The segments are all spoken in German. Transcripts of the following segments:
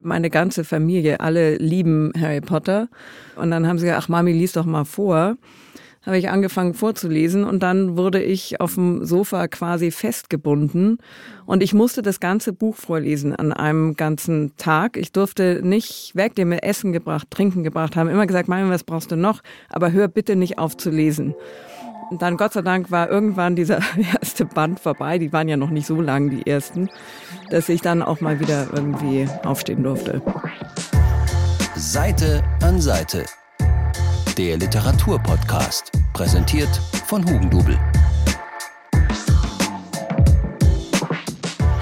Meine ganze Familie, alle lieben Harry Potter. Und dann haben sie gesagt, ach Mami, lies doch mal vor habe ich angefangen vorzulesen und dann wurde ich auf dem Sofa quasi festgebunden und ich musste das ganze Buch vorlesen an einem ganzen Tag. Ich durfte nicht weg, die mir Essen gebracht, Trinken gebracht haben, immer gesagt, Mami, was brauchst du noch? Aber hör bitte nicht auf zu lesen. Und dann, Gott sei Dank, war irgendwann dieser erste Band vorbei. Die waren ja noch nicht so lang, die ersten, dass ich dann auch mal wieder irgendwie aufstehen durfte. Seite an Seite der Literaturpodcast, präsentiert von Hugendubel.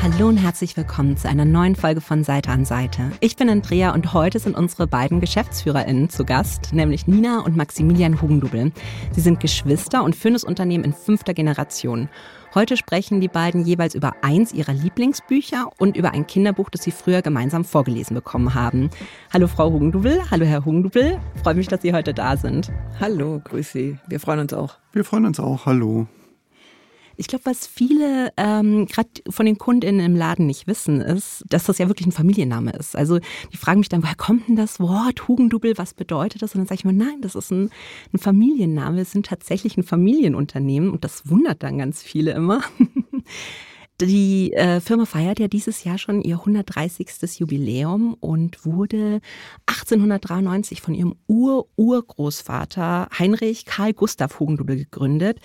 Hallo und herzlich willkommen zu einer neuen Folge von Seite an Seite. Ich bin Andrea und heute sind unsere beiden GeschäftsführerInnen zu Gast, nämlich Nina und Maximilian Hugendubel. Sie sind Geschwister und führen das Unternehmen in fünfter Generation. Heute sprechen die beiden jeweils über eins ihrer Lieblingsbücher und über ein Kinderbuch, das sie früher gemeinsam vorgelesen bekommen haben. Hallo Frau Hugendubel, hallo Herr Hugendubel. Freue mich, dass Sie heute da sind. Hallo, grüß Sie. Wir freuen uns auch. Wir freuen uns auch. Hallo. Ich glaube, was viele ähm, gerade von den KundInnen im Laden nicht wissen, ist, dass das ja wirklich ein Familienname ist. Also die fragen mich dann, woher kommt denn das Wort Hugendubel, was bedeutet das? Und dann sage ich mir, nein, das ist ein, ein Familienname. Wir sind tatsächlich ein Familienunternehmen und das wundert dann ganz viele immer. Die äh, Firma feiert ja dieses Jahr schon ihr 130. Jubiläum und wurde 1893 von ihrem Ur-Urgroßvater Heinrich Karl Gustav Hugendubel gegründet.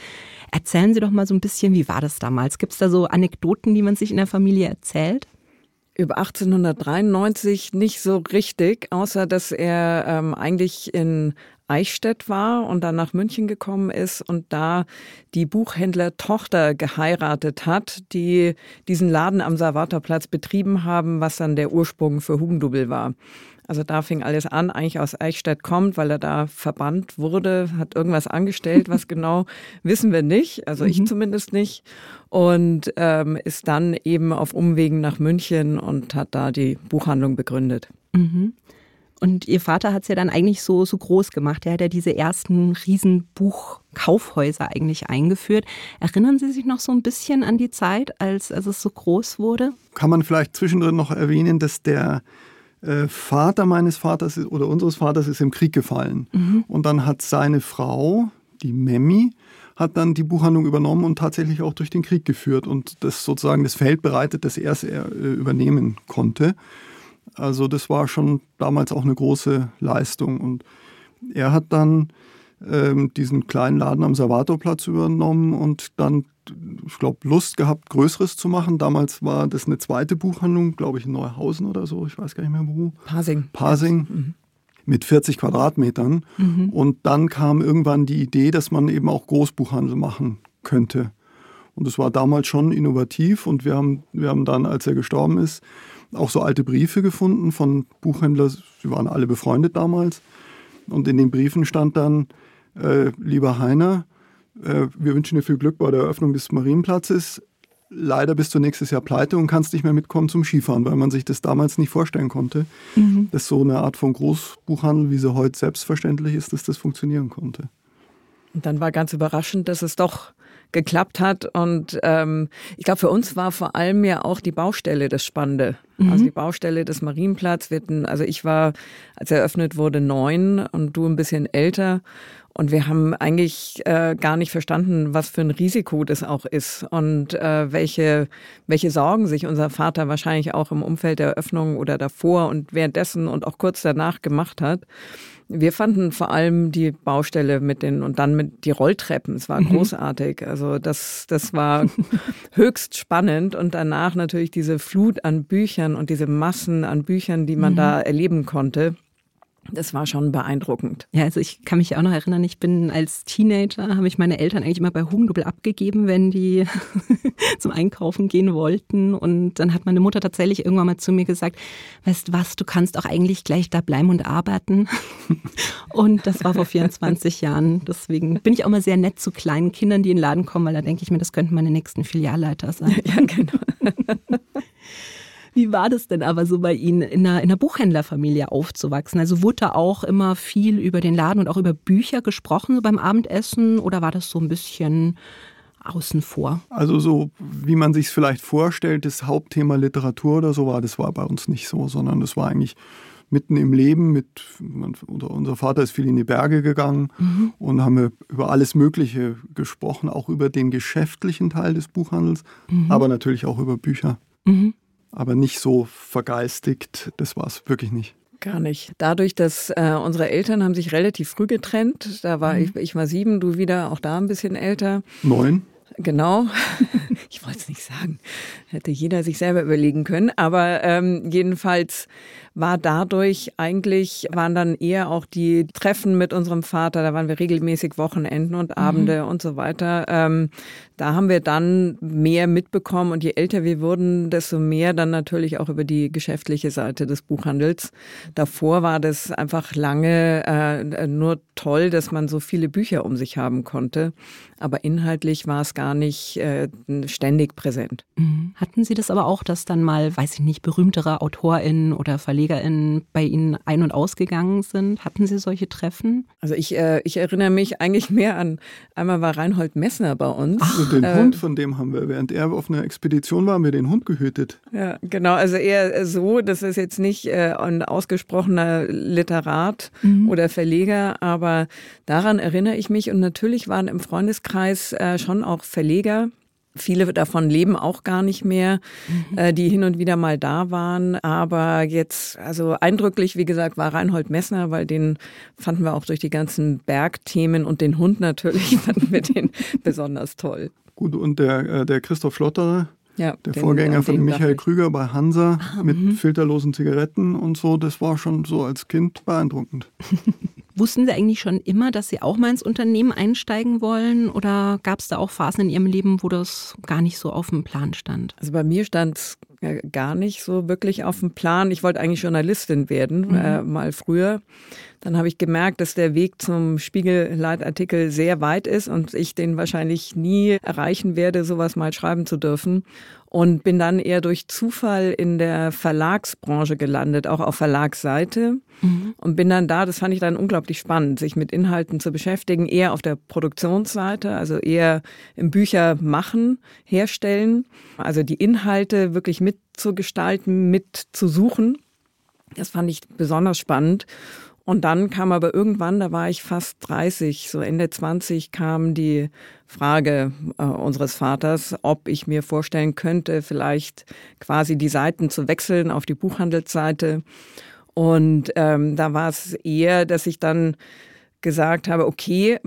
Erzählen Sie doch mal so ein bisschen, wie war das damals? Gibt es da so Anekdoten, die man sich in der Familie erzählt? Über 1893 nicht so richtig, außer dass er ähm, eigentlich in Eichstätt war und dann nach München gekommen ist und da die Buchhändlertochter geheiratet hat, die diesen Laden am Salvatorplatz betrieben haben, was dann der Ursprung für Hugendubel war. Also da fing alles an, eigentlich aus Eichstätt kommt, weil er da verbannt wurde, hat irgendwas angestellt, was genau wissen wir nicht, also ich mhm. zumindest nicht. Und ähm, ist dann eben auf Umwegen nach München und hat da die Buchhandlung begründet. Mhm. Und ihr Vater hat es ja dann eigentlich so, so groß gemacht. Er hat ja diese ersten Riesenbuchkaufhäuser eigentlich eingeführt. Erinnern Sie sich noch so ein bisschen an die Zeit, als, als es so groß wurde? Kann man vielleicht zwischendrin noch erwähnen, dass der äh, Vater meines Vaters oder unseres Vaters ist im Krieg gefallen. Mhm. Und dann hat seine Frau, die Memmi, hat dann die Buchhandlung übernommen und tatsächlich auch durch den Krieg geführt und das sozusagen das Feld bereitet, das er äh, übernehmen konnte. Also das war schon damals auch eine große Leistung. Und er hat dann ähm, diesen kleinen Laden am Salvatorplatz übernommen und dann, ich glaube, Lust gehabt, Größeres zu machen. Damals war das eine zweite Buchhandlung, glaube ich, in Neuhausen oder so, ich weiß gar nicht mehr wo. Pasing. Pasing. Mhm. Mit 40 Quadratmetern. Mhm. Und dann kam irgendwann die Idee, dass man eben auch Großbuchhandel machen könnte. Und es war damals schon innovativ und wir haben, wir haben dann, als er gestorben ist, auch so alte Briefe gefunden von Buchhändlern, sie waren alle befreundet damals. Und in den Briefen stand dann, äh, lieber Heiner, äh, wir wünschen dir viel Glück bei der Eröffnung des Marienplatzes. Leider bist du nächstes Jahr pleite und kannst nicht mehr mitkommen zum Skifahren, weil man sich das damals nicht vorstellen konnte, mhm. dass so eine Art von Großbuchhandel, wie sie heute selbstverständlich ist, dass das funktionieren konnte. Und dann war ganz überraschend, dass es doch geklappt hat. Und ähm, ich glaube, für uns war vor allem ja auch die Baustelle das Spannende. Mhm. Also die Baustelle des Marienplatz. Wir hatten, also ich war, als eröffnet wurde, neun und du ein bisschen älter. Und wir haben eigentlich äh, gar nicht verstanden, was für ein Risiko das auch ist und äh, welche, welche Sorgen sich unser Vater wahrscheinlich auch im Umfeld der Eröffnung oder davor und währenddessen und auch kurz danach gemacht hat. Wir fanden vor allem die Baustelle mit den und dann mit die Rolltreppen. Es war mhm. großartig. Also das, das war höchst spannend und danach natürlich diese Flut an Büchern und diese Massen an Büchern, die man mhm. da erleben konnte. Das war schon beeindruckend. Ja, also ich kann mich auch noch erinnern, ich bin als Teenager, habe ich meine Eltern eigentlich immer bei Hugendubel abgegeben, wenn die zum Einkaufen gehen wollten. Und dann hat meine Mutter tatsächlich irgendwann mal zu mir gesagt, weißt was, du kannst auch eigentlich gleich da bleiben und arbeiten. Und das war vor 24 Jahren. Deswegen bin ich auch mal sehr nett zu kleinen Kindern, die in den Laden kommen, weil da denke ich mir, das könnten meine nächsten Filialleiter sein. Ja, genau. Wie war das denn aber so bei Ihnen, in einer, in einer Buchhändlerfamilie aufzuwachsen? Also wurde da auch immer viel über den Laden und auch über Bücher gesprochen so beim Abendessen oder war das so ein bisschen außen vor? Also so, wie man sich es vielleicht vorstellt, das Hauptthema Literatur oder so war, das war bei uns nicht so, sondern das war eigentlich mitten im Leben mit, unser Vater ist viel in die Berge gegangen mhm. und haben wir über alles Mögliche gesprochen, auch über den geschäftlichen Teil des Buchhandels, mhm. aber natürlich auch über Bücher. Mhm. Aber nicht so vergeistigt, das war es wirklich nicht. Gar nicht. Dadurch, dass äh, unsere Eltern haben sich relativ früh getrennt. Da war mhm. ich, ich war sieben, du wieder auch da ein bisschen älter. Neun. Genau. Ich wollte es nicht sagen. Hätte jeder sich selber überlegen können. Aber ähm, jedenfalls war dadurch eigentlich, waren dann eher auch die Treffen mit unserem Vater, da waren wir regelmäßig Wochenenden und Abende mhm. und so weiter. Ähm, da haben wir dann mehr mitbekommen und je älter wir wurden, desto mehr dann natürlich auch über die geschäftliche Seite des Buchhandels. Davor war das einfach lange äh, nur toll, dass man so viele Bücher um sich haben konnte, aber inhaltlich war es gar nicht äh, ständig präsent. Mhm. Hatten Sie das aber auch, dass dann mal, weiß ich nicht, berühmtere AutorInnen oder Verleger KollegInnen bei Ihnen ein- und ausgegangen sind? Hatten Sie solche Treffen? Also ich, äh, ich erinnere mich eigentlich mehr an, einmal war Reinhold Messner bei uns. Ach, und den äh, Hund, von dem haben wir, während er auf einer Expedition war, haben wir den Hund gehütet. Ja, genau. Also eher so, das ist jetzt nicht äh, ein ausgesprochener Literat mhm. oder Verleger, aber daran erinnere ich mich. Und natürlich waren im Freundeskreis äh, schon auch Verleger, Viele davon leben auch gar nicht mehr, mhm. äh, die hin und wieder mal da waren. Aber jetzt, also eindrücklich, wie gesagt, war Reinhold Messner, weil den fanden wir auch durch die ganzen Bergthemen und den Hund natürlich, fanden wir den besonders toll. Gut, und der, äh, der Christoph Schlotterer, ja, der den, Vorgänger von Michael Krüger bei Hansa ah, mit mh. filterlosen Zigaretten und so, das war schon so als Kind beeindruckend. Wussten Sie eigentlich schon immer, dass Sie auch mal ins Unternehmen einsteigen wollen? Oder gab es da auch Phasen in Ihrem Leben, wo das gar nicht so auf dem Plan stand? Also bei mir stand es gar nicht so wirklich auf dem Plan. Ich wollte eigentlich Journalistin werden, mhm. äh, mal früher. Dann habe ich gemerkt, dass der Weg zum Spiegelleitartikel sehr weit ist und ich den wahrscheinlich nie erreichen werde, sowas mal schreiben zu dürfen. Und bin dann eher durch Zufall in der Verlagsbranche gelandet, auch auf Verlagsseite. Mhm. Und bin dann da, das fand ich dann unglaublich spannend, sich mit Inhalten zu beschäftigen, eher auf der Produktionsseite, also eher im Bücher machen, herstellen, also die Inhalte wirklich mitzugestalten, mitzusuchen. Das fand ich besonders spannend. Und dann kam aber irgendwann, da war ich fast 30, so Ende 20, kam die Frage äh, unseres Vaters, ob ich mir vorstellen könnte, vielleicht quasi die Seiten zu wechseln auf die Buchhandelsseite. Und ähm, da war es eher, dass ich dann gesagt habe, okay,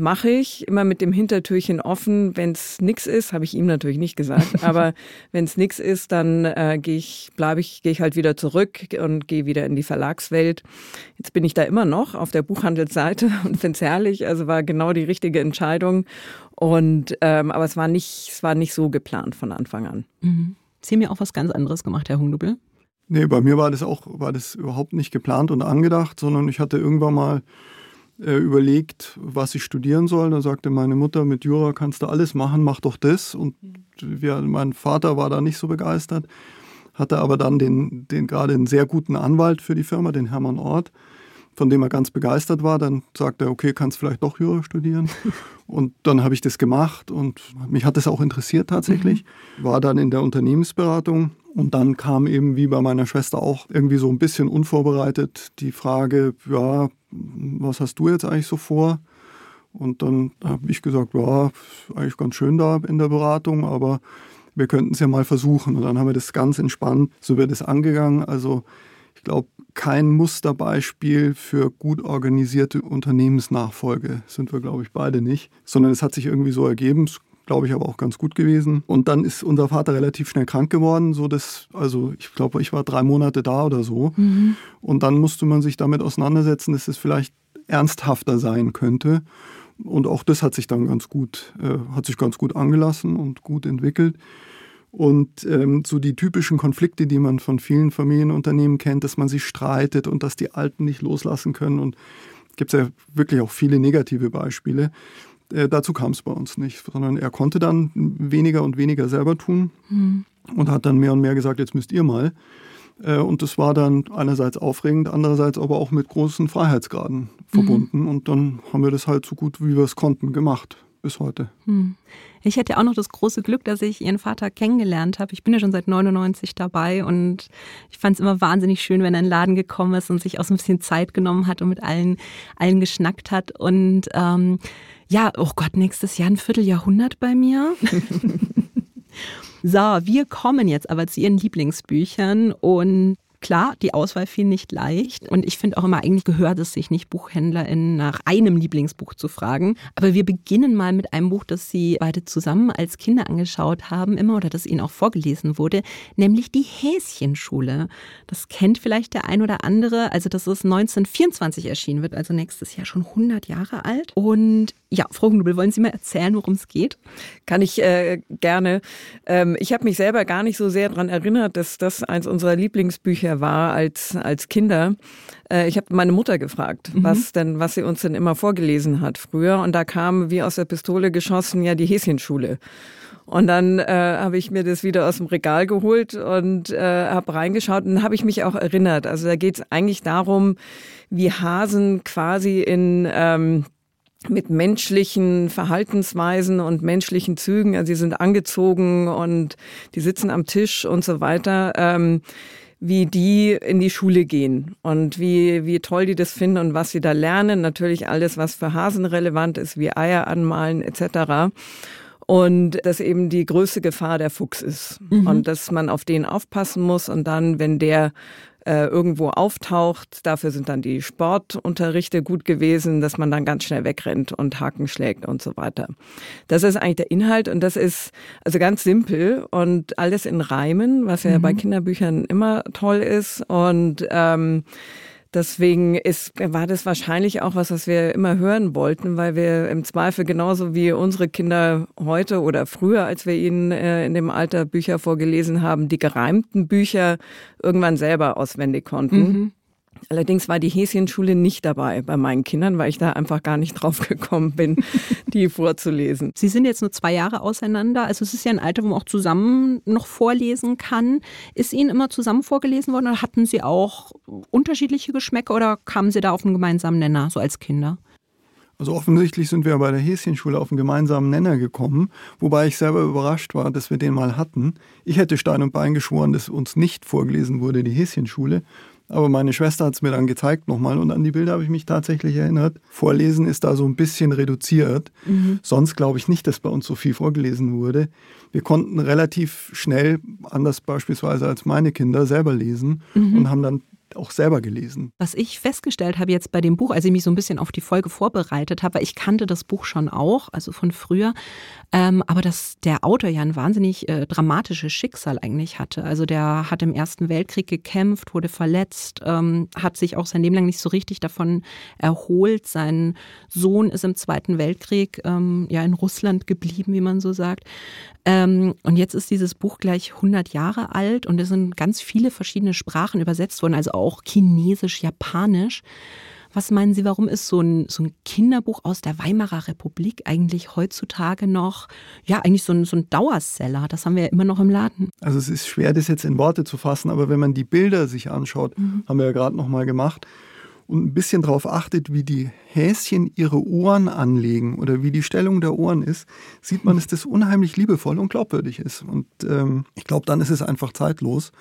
mache ich immer mit dem Hintertürchen offen. Wenn es nichts ist, habe ich ihm natürlich nicht gesagt, aber wenn es nichts ist, dann äh, gehe ich, bleibe ich, gehe ich halt wieder zurück und gehe wieder in die Verlagswelt. Jetzt bin ich da immer noch auf der Buchhandelsseite und finde es herrlich. Also war genau die richtige Entscheidung. Und ähm, aber es war nicht, es war nicht so geplant von Anfang an. Mhm. Sie haben ja auch was ganz anderes gemacht, Herr Hungdubel. Nee, bei mir war das auch, war das überhaupt nicht geplant und angedacht, sondern ich hatte irgendwann mal äh, überlegt, was ich studieren soll. Da sagte meine Mutter, mit Jura kannst du alles machen, mach doch das. Und wir, mein Vater war da nicht so begeistert, hatte aber dann den, den gerade einen sehr guten Anwalt für die Firma, den Hermann Ort, von dem er ganz begeistert war. Dann sagte er, okay, kannst vielleicht doch Jura studieren. Und dann habe ich das gemacht und mich hat das auch interessiert tatsächlich. Mhm. War dann in der Unternehmensberatung und dann kam eben wie bei meiner Schwester auch irgendwie so ein bisschen unvorbereitet die Frage, ja, was hast du jetzt eigentlich so vor? Und dann habe ich gesagt, ja, eigentlich ganz schön da in der Beratung, aber wir könnten es ja mal versuchen. Und dann haben wir das ganz entspannt, so wird es angegangen. Also ich glaube, kein Musterbeispiel für gut organisierte Unternehmensnachfolge sind wir, glaube ich, beide nicht, sondern es hat sich irgendwie so ergeben. Es glaube ich, aber auch ganz gut gewesen. Und dann ist unser Vater relativ schnell krank geworden, so dass, also ich glaube, ich war drei Monate da oder so. Mhm. Und dann musste man sich damit auseinandersetzen, dass es vielleicht ernsthafter sein könnte. Und auch das hat sich dann ganz gut, äh, hat sich ganz gut angelassen und gut entwickelt. Und ähm, so die typischen Konflikte, die man von vielen Familienunternehmen kennt, dass man sich streitet und dass die Alten nicht loslassen können. Und gibt es ja wirklich auch viele negative Beispiele. Äh, dazu kam es bei uns nicht, sondern er konnte dann weniger und weniger selber tun mhm. und hat dann mehr und mehr gesagt, jetzt müsst ihr mal. Äh, und das war dann einerseits aufregend, andererseits aber auch mit großen Freiheitsgraden verbunden. Mhm. Und dann haben wir das halt so gut, wie wir es konnten, gemacht. bis heute. Hm. Ich hatte auch noch das große Glück, dass ich ihren Vater kennengelernt habe. Ich bin ja schon seit 99 dabei und ich fand es immer wahnsinnig schön, wenn er in den Laden gekommen ist und sich auch so ein bisschen Zeit genommen hat und mit allen, allen geschnackt hat. Und ähm, ja, oh Gott, nächstes Jahr ein Vierteljahrhundert bei mir. so, wir kommen jetzt aber zu Ihren Lieblingsbüchern und Klar, die Auswahl fiel nicht leicht und ich finde auch immer, eigentlich gehört es sich nicht, BuchhändlerInnen nach einem Lieblingsbuch zu fragen. Aber wir beginnen mal mit einem Buch, das Sie beide zusammen als Kinder angeschaut haben, immer oder das Ihnen auch vorgelesen wurde, nämlich die Häschenschule. Das kennt vielleicht der ein oder andere. Also, das ist 1924 erschienen, wird also nächstes Jahr schon 100 Jahre alt. Und ja, Frau Hugendubel, wollen Sie mal erzählen, worum es geht? Kann ich äh, gerne. Ähm, ich habe mich selber gar nicht so sehr daran erinnert, dass das eins unserer Lieblingsbücher war als, als Kinder. Äh, ich habe meine Mutter gefragt, mhm. was denn, was sie uns denn immer vorgelesen hat früher. Und da kam wie aus der Pistole geschossen ja die Häschenschule. Und dann äh, habe ich mir das wieder aus dem Regal geholt und äh, habe reingeschaut und habe ich mich auch erinnert. Also da geht es eigentlich darum, wie Hasen quasi in ähm, mit menschlichen Verhaltensweisen und menschlichen Zügen. Also sie sind angezogen und die sitzen am Tisch und so weiter. Ähm, wie die in die Schule gehen und wie, wie toll die das finden und was sie da lernen. Natürlich alles, was für Hasen relevant ist, wie Eier anmalen etc. Und dass eben die größte Gefahr der Fuchs ist mhm. und dass man auf den aufpassen muss und dann, wenn der äh, irgendwo auftaucht. Dafür sind dann die Sportunterrichte gut gewesen, dass man dann ganz schnell wegrennt und Haken schlägt und so weiter. Das ist eigentlich der Inhalt und das ist also ganz simpel und alles in Reimen, was ja mhm. bei Kinderbüchern immer toll ist und ähm, Deswegen ist, war das wahrscheinlich auch was, was wir immer hören wollten, weil wir im Zweifel genauso wie unsere Kinder heute oder früher, als wir ihnen äh, in dem Alter Bücher vorgelesen haben, die gereimten Bücher irgendwann selber auswendig konnten. Mhm. Allerdings war die Häschenschule nicht dabei bei meinen Kindern, weil ich da einfach gar nicht drauf gekommen bin, die vorzulesen. Sie sind jetzt nur zwei Jahre auseinander, also es ist ja ein Alter, wo man auch zusammen noch vorlesen kann. Ist Ihnen immer zusammen vorgelesen worden oder hatten Sie auch unterschiedliche Geschmäcker oder kamen Sie da auf einen gemeinsamen Nenner, so als Kinder? Also offensichtlich sind wir bei der Häschenschule auf einen gemeinsamen Nenner gekommen, wobei ich selber überrascht war, dass wir den mal hatten. Ich hätte Stein und Bein geschworen, dass uns nicht vorgelesen wurde, die Häschenschule. Aber meine Schwester hat es mir dann gezeigt nochmal und an die Bilder habe ich mich tatsächlich erinnert. Vorlesen ist da so ein bisschen reduziert. Mhm. Sonst glaube ich nicht, dass bei uns so viel vorgelesen wurde. Wir konnten relativ schnell, anders beispielsweise als meine Kinder, selber lesen mhm. und haben dann auch selber gelesen. Was ich festgestellt habe jetzt bei dem Buch, als ich mich so ein bisschen auf die Folge vorbereitet habe, weil ich kannte das Buch schon auch, also von früher, ähm, aber dass der Autor ja ein wahnsinnig äh, dramatisches Schicksal eigentlich hatte. Also der hat im Ersten Weltkrieg gekämpft, wurde verletzt, ähm, hat sich auch sein Leben lang nicht so richtig davon erholt. Sein Sohn ist im Zweiten Weltkrieg ähm, ja in Russland geblieben, wie man so sagt. Ähm, und jetzt ist dieses Buch gleich 100 Jahre alt und es sind ganz viele verschiedene Sprachen übersetzt worden, also auch Chinesisch, Japanisch. Was meinen Sie, warum ist so ein, so ein Kinderbuch aus der Weimarer Republik eigentlich heutzutage noch, ja, eigentlich so ein, so ein Dauerseller? Das haben wir ja immer noch im Laden. Also es ist schwer, das jetzt in Worte zu fassen, aber wenn man die Bilder sich anschaut, mhm. haben wir ja gerade noch mal gemacht, und ein bisschen darauf achtet, wie die Häschen ihre Ohren anlegen oder wie die Stellung der Ohren ist, sieht man, dass das unheimlich liebevoll und glaubwürdig ist. Und ähm, ich glaube, dann ist es einfach zeitlos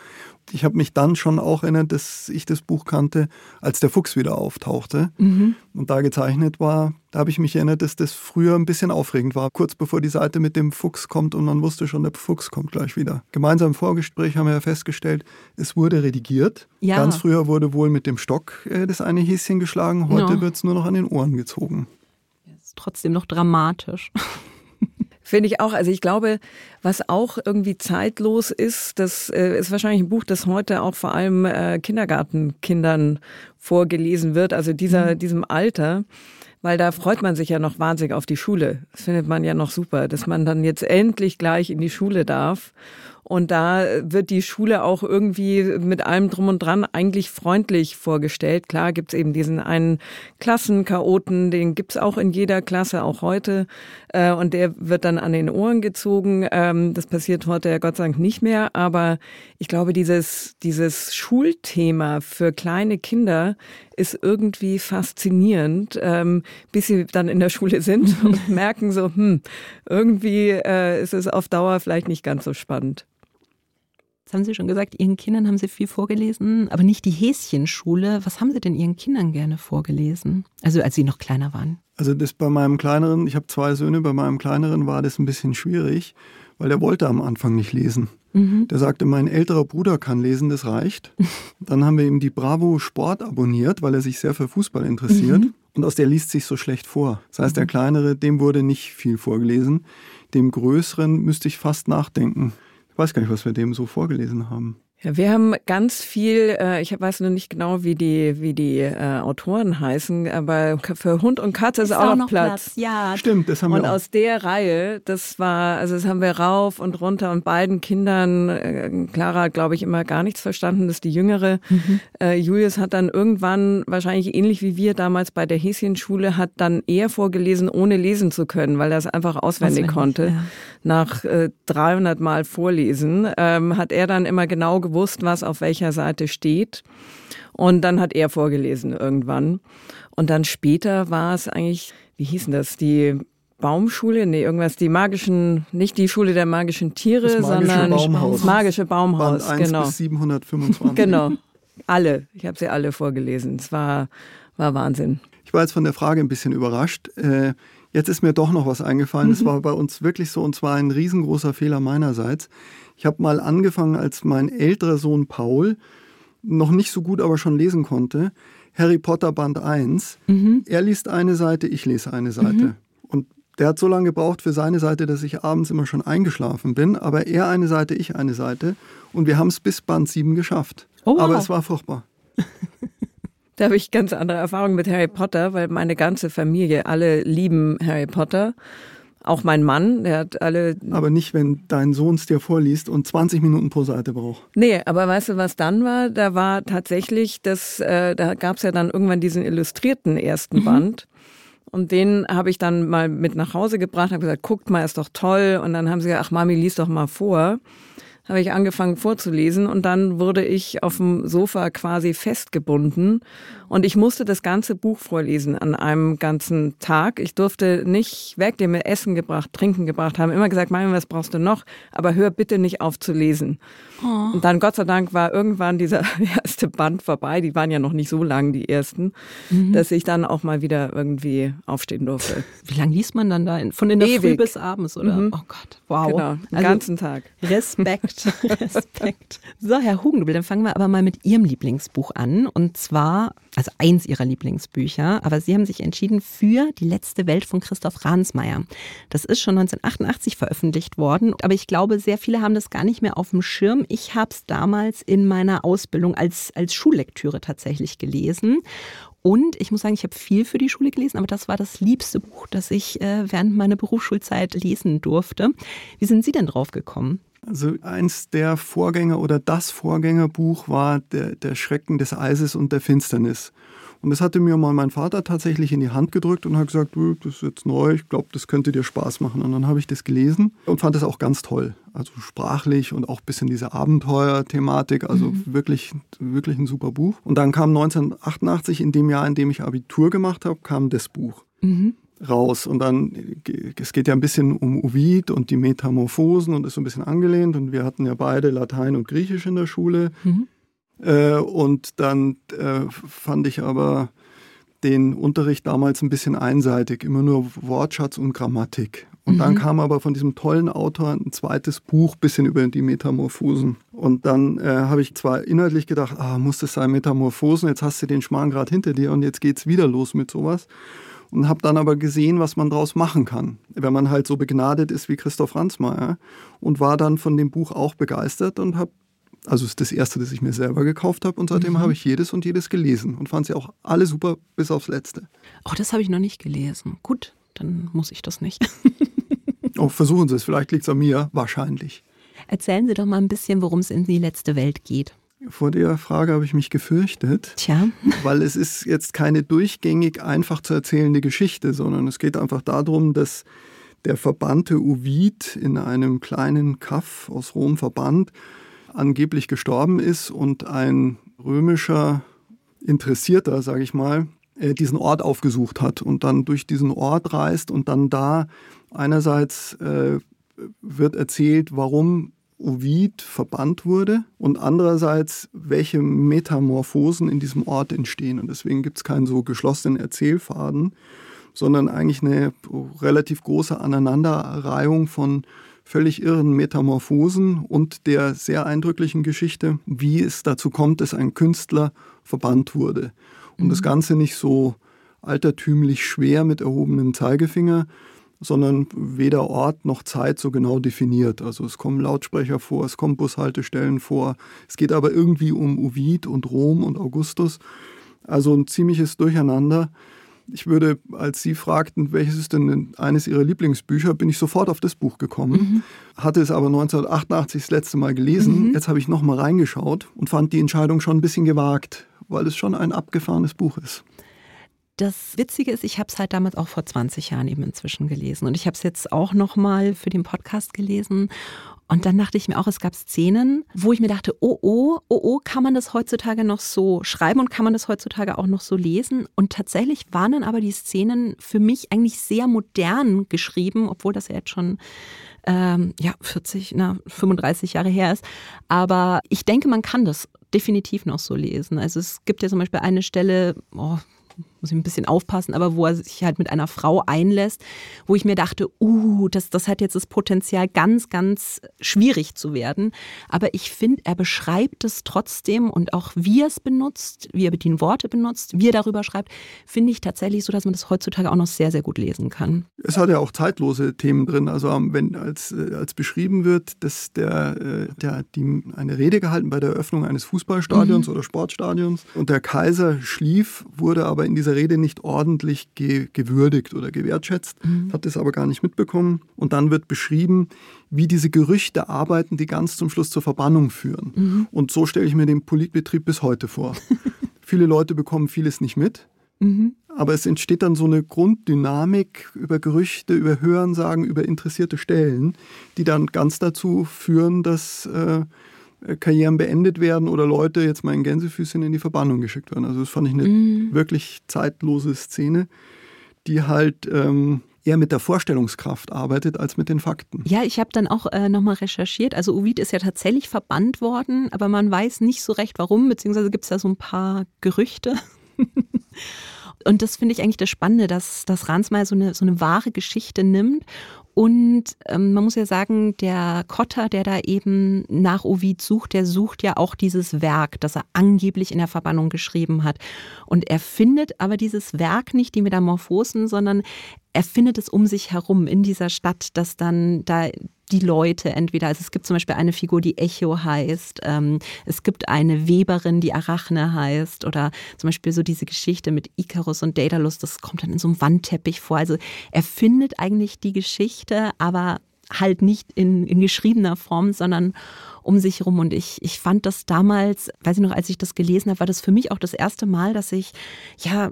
ich habe mich dann schon auch erinnert, dass ich das Buch kannte, als der Fuchs wieder auftauchte mhm. und da gezeichnet war. Da habe ich mich erinnert, dass das früher ein bisschen aufregend war, kurz bevor die Seite mit dem Fuchs kommt und man wusste schon, der Fuchs kommt gleich wieder. Gemeinsam im Vorgespräch haben wir ja festgestellt, es wurde redigiert. Ja. Ganz früher wurde wohl mit dem Stock äh, das eine Häschen geschlagen, heute ja. wird es nur noch an den Ohren gezogen. Ist trotzdem noch dramatisch. Finde ich auch. Also ich glaube, was auch irgendwie zeitlos ist, das äh, ist wahrscheinlich ein Buch, das heute auch vor allem äh, Kindergartenkindern vorgelesen wird, also dieser, mhm. diesem Alter. Weil da freut man sich ja noch wahnsinnig auf die Schule. Das findet man ja noch super, dass man dann jetzt endlich gleich in die Schule darf Und da wird die Schule auch irgendwie mit allem drum und dran eigentlich freundlich vorgestellt. Klar gibt's eben diesen einen Klassenchaoten, den gibt's auch in jeder Klasse, auch heute. Äh, und der wird dann an den Ohren gezogen. Ähm, das passiert heute ja Gott sei Dank nicht mehr. Aber ich glaube, dieses, dieses Schulthema für kleine Kinder ist irgendwie faszinierend, ähm, bis sie dann in der Schule sind und merken so, hm, irgendwie äh, ist es auf Dauer vielleicht nicht ganz so spannend. Jetzt haben Sie schon gesagt, Ihren Kindern haben Sie viel vorgelesen, aber nicht die Häschenschule. Was haben Sie denn Ihren Kindern gerne vorgelesen? Also als Sie noch kleiner waren? Also das bei meinem kleineren, ich habe zwei Söhne, bei meinem kleineren war das ein bisschen schwierig, weil der wollte am Anfang nicht lesen. Mhm. Der sagte, mein älterer Bruder kann lesen, das reicht. Dann haben wir ihm die Bravo Sport abonniert, weil er sich sehr für Fußball interessiert. Mhm. Und aus der liest sich so schlecht vor. Das heißt, der mhm. kleinere, dem wurde nicht viel vorgelesen. Dem größeren müsste ich fast nachdenken. Ich weiß gar nicht, was wir dem so vorgelesen haben. Ja, wir haben ganz viel, äh, ich weiß nur nicht genau, wie die, wie die äh, Autoren heißen, aber für Hund und Katze ist, ist auch noch Platz. Platz. Ja, stimmt, das haben und wir Und aus der Reihe, das war, also das haben wir rauf und runter und beiden Kindern, äh, Clara hat, glaube ich, immer gar nichts verstanden, das ist die Jüngere. Mhm. Äh, Julius hat dann irgendwann, wahrscheinlich ähnlich wie wir damals bei der Häschenschule, hat dann eher vorgelesen, ohne lesen zu können, weil er es einfach auswendig, auswendig konnte. Ja. Nach äh, 300 Mal vorlesen ähm, hat er dann immer genau gewusst, was auf welcher Seite steht. Und dann hat er vorgelesen irgendwann. Und dann später war es eigentlich, wie hießen das, die Baumschule, nee, irgendwas, die magischen, nicht die Schule der magischen Tiere, das magische sondern Baumhaus. das magische Baumhaus. Band 1 genau. bis 725. genau. Alle. Ich habe sie alle vorgelesen. Es war, war Wahnsinn. Ich war jetzt von der Frage ein bisschen überrascht. Äh, Jetzt ist mir doch noch was eingefallen. Es mhm. war bei uns wirklich so und zwar ein riesengroßer Fehler meinerseits. Ich habe mal angefangen, als mein älterer Sohn Paul noch nicht so gut, aber schon lesen konnte. Harry Potter Band 1. Mhm. Er liest eine Seite, ich lese eine Seite. Mhm. Und der hat so lange gebraucht für seine Seite, dass ich abends immer schon eingeschlafen bin. Aber er eine Seite, ich eine Seite. Und wir haben es bis Band 7 geschafft. Oh, wow. Aber es war furchtbar. Da habe ich ganz andere Erfahrungen mit Harry Potter, weil meine ganze Familie, alle lieben Harry Potter. Auch mein Mann, der hat alle. Aber nicht, wenn dein Sohn es dir vorliest und 20 Minuten pro Seite braucht. Nee, aber weißt du, was dann war? Da war tatsächlich das, äh, da gab es ja dann irgendwann diesen illustrierten ersten mhm. Band. Und den habe ich dann mal mit nach Hause gebracht, habe gesagt, guckt mal, ist doch toll. Und dann haben sie gesagt, ach Mami, lies doch mal vor habe ich angefangen vorzulesen und dann wurde ich auf dem Sofa quasi festgebunden und ich musste das ganze Buch vorlesen an einem ganzen Tag. Ich durfte nicht weg, die mir Essen gebracht, Trinken gebracht haben, immer gesagt, Mami, was brauchst du noch? Aber hör bitte nicht auf zu lesen. Oh. Und dann, Gott sei Dank, war irgendwann dieser erste Band vorbei. Die waren ja noch nicht so lang, die ersten, mhm. dass ich dann auch mal wieder irgendwie aufstehen durfte. Wie lange liest man dann da? Von in der Ewig. Früh bis abends, oder? Mhm. Oh Gott, wow. Genau, den also, ganzen Tag. Respekt, Respekt. So, Herr Hugendubel, dann fangen wir aber mal mit Ihrem Lieblingsbuch an. Und zwar, also eins Ihrer Lieblingsbücher, aber Sie haben sich entschieden für Die letzte Welt von Christoph Ransmayr. Das ist schon 1988 veröffentlicht worden, aber ich glaube, sehr viele haben das gar nicht mehr auf dem Schirm ich habe es damals in meiner Ausbildung als, als Schullektüre tatsächlich gelesen. Und ich muss sagen, ich habe viel für die Schule gelesen, aber das war das liebste Buch, das ich äh, während meiner Berufsschulzeit lesen durfte. Wie sind Sie denn drauf gekommen? Also eins der Vorgänger oder das Vorgängerbuch war der, der Schrecken des Eises und der Finsternis. Und das hatte mir mal mein Vater tatsächlich in die Hand gedrückt und hat gesagt, das ist jetzt neu, ich glaube, das könnte dir Spaß machen. Und dann habe ich das gelesen und fand es auch ganz toll. Also sprachlich und auch ein bisschen diese Abenteuer-Thematik, also mhm. wirklich, wirklich ein super Buch. Und dann kam 1988, in dem Jahr, in dem ich Abitur gemacht habe, kam das Buch. Mhm raus. Und dann, es geht ja ein bisschen um Ovid und die Metamorphosen und ist so ein bisschen angelehnt. Und wir hatten ja beide Latein und Griechisch in der Schule. Mhm. Äh, und dann äh, fand ich aber den Unterricht damals ein bisschen einseitig, immer nur Wortschatz und Grammatik. Und mhm. dann kam aber von diesem tollen Autor ein zweites Buch, bisschen über die Metamorphosen. Und dann äh, habe ich zwar inhaltlich gedacht, ah, muss das sein, Metamorphosen, jetzt hast du den Schmarrn gerade hinter dir und jetzt geht's wieder los mit sowas. Und habe dann aber gesehen, was man daraus machen kann, wenn man halt so begnadet ist wie Christoph Ransmayr. Und war dann von dem Buch auch begeistert und habe also ist das erste, das ich mir selber gekauft habe und seitdem mhm. habe ich jedes und jedes gelesen und fand sie auch alle super bis aufs letzte. Oh, das habe ich noch nicht gelesen. Gut, dann muss ich das nicht. oh, versuchen Sie es, vielleicht liegt es an mir, wahrscheinlich. Erzählen Sie doch mal ein bisschen, worum es in die letzte Welt geht. Vor der Frage habe ich mich gefürchtet, Tja. weil es ist jetzt keine durchgängig einfach zu erzählende Geschichte, sondern es geht einfach darum, dass der verbannte Ovid in einem kleinen Kaff aus Rom verbannt, angeblich gestorben ist und ein römischer Interessierter, sage ich mal, äh, diesen Ort aufgesucht hat und dann durch diesen Ort reist und dann da einerseits äh, wird erzählt, warum Ovid verbannt wurde und andererseits, welche Metamorphosen in diesem Ort entstehen. Und deswegen gibt es keinen so geschlossenen Erzählfaden, sondern eigentlich eine relativ große Aneinanderreihung von völlig irren Metamorphosen und der sehr eindrücklichen Geschichte, wie es dazu kommt, dass ein Künstler verbannt wurde. Und mhm. das Ganze nicht so altertümlich schwer mit erhobenem Zeigefinger, sondern weder Ort noch Zeit so genau definiert. Also es kommen Lautsprecher vor, es kommen Bushaltestellen vor. Es geht aber irgendwie um Ovid und Rom und Augustus. Also ein ziemliches Durcheinander. Ich würde, als Sie fragten, welches ist denn eines Ihrer Lieblingsbücher, bin ich sofort auf das Buch gekommen. Mhm. Hatte es aber 1988 das letzte Mal gelesen. Mhm. Jetzt habe ich nochmal reingeschaut und fand die Entscheidung schon ein bisschen gewagt, weil es schon ein abgefahrenes Buch ist. Das Witzige ist, ich habe es halt damals auch vor 20 Jahren eben inzwischen gelesen. Und ich habe es jetzt auch nochmal für den Podcast gelesen. Und dann dachte ich mir auch, es gab Szenen, wo ich mir dachte, oh, oh, oh, oh, kann man das heutzutage noch so schreiben und kann man das heutzutage auch noch so lesen? Und tatsächlich waren dann aber die Szenen für mich eigentlich sehr modern geschrieben, obwohl das ja jetzt schon ähm, ja, 40, na, 35 Jahre her ist. Aber ich denke, man kann das definitiv noch so lesen. Also es gibt ja zum Beispiel eine Stelle, oh, muss ich ein bisschen aufpassen, aber wo er sich halt mit einer Frau einlässt, wo ich mir dachte, uh, das, das hat jetzt das Potenzial, ganz, ganz schwierig zu werden. Aber ich finde, er beschreibt es trotzdem und auch wie er es benutzt, wie er die Worte benutzt, wie er darüber schreibt, finde ich tatsächlich so, dass man das heutzutage auch noch sehr, sehr gut lesen kann. Es hat ja auch zeitlose Themen drin. Also ähm, wenn als, äh, als beschrieben wird, dass der, äh, der die, eine Rede gehalten bei der Eröffnung eines Fußballstadions mhm. oder Sportstadions und der Kaiser schlief, wurde aber in dieser Rede nicht ordentlich ge gewürdigt oder gewertschätzt, mhm. hat es aber gar nicht mitbekommen. Und dann wird beschrieben, wie diese Gerüchte arbeiten, die ganz zum Schluss zur Verbannung führen. Mhm. Und so stelle ich mir den Politbetrieb bis heute vor. Viele Leute bekommen vieles nicht mit. Mhm. Aber es entsteht dann so eine Grunddynamik über Gerüchte, über Hörensagen, über interessierte Stellen, die dann ganz dazu führen, dass äh, Karrieren beendet werden oder Leute jetzt mal in Gänsefüßchen in die Verbannung geschickt werden. Also das fand ich eine mhm. wirklich zeitlose Szene, die halt ähm, eher mit der Vorstellungskraft arbeitet als mit den Fakten. Ja, ich habe dann auch äh, nochmal recherchiert. Also Ovid ist ja tatsächlich verbannt worden, aber man weiß nicht so recht warum, beziehungsweise gibt es da so ein paar Gerüchte. Und das finde ich eigentlich das Spannende, dass, dass Ransmayr so eine, so eine wahre Geschichte nimmt und ähm, man muss ja sagen, der Kotter, der da eben nach Ovid sucht, der sucht ja auch dieses Werk, das er angeblich in der Verbannung geschrieben hat. Und er findet aber dieses Werk nicht, die Metamorphosen, sondern er findet es um sich herum in dieser Stadt, dass dann da die Leute entweder, also es gibt zum Beispiel eine Figur, die Echo heißt, ähm, es gibt eine Weberin, die Arachne heißt oder zum Beispiel so diese Geschichte mit Icarus und Daedalus, das kommt dann in so einem Wandteppich vor. Also er findet eigentlich die Geschichte, aber halt nicht in, in geschriebener Form, sondern um sich herum. Und ich, ich fand das damals, weiß ich noch, als ich das gelesen habe, war das für mich auch das erste Mal, dass ich, ja,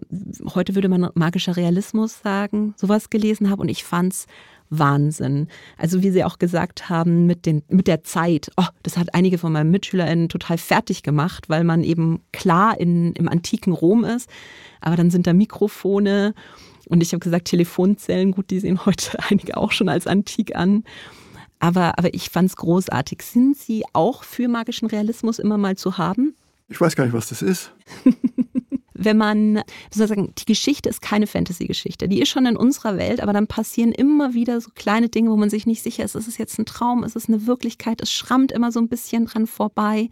heute würde man magischer Realismus sagen, sowas gelesen habe. Und ich fand es Wahnsinn. Also wie Sie auch gesagt haben, mit, den, mit der Zeit. Oh, das hat einige von meinen MitschülerInnen total fertig gemacht, weil man eben klar in, im antiken Rom ist. Aber dann sind da Mikrofone und ich habe gesagt, Telefonzellen, gut, die sehen heute einige auch schon als antik an. Aber, aber ich fand es großartig. Sind Sie auch für magischen Realismus immer mal zu haben? Ich weiß gar nicht, was das ist. wenn man sozusagen, die Geschichte ist keine Fantasy-Geschichte. Die ist schon in unserer Welt, aber dann passieren immer wieder so kleine Dinge, wo man sich nicht sicher ist, ist es jetzt ein Traum, ist es eine Wirklichkeit, es schrammt immer so ein bisschen dran vorbei.